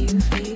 you feel.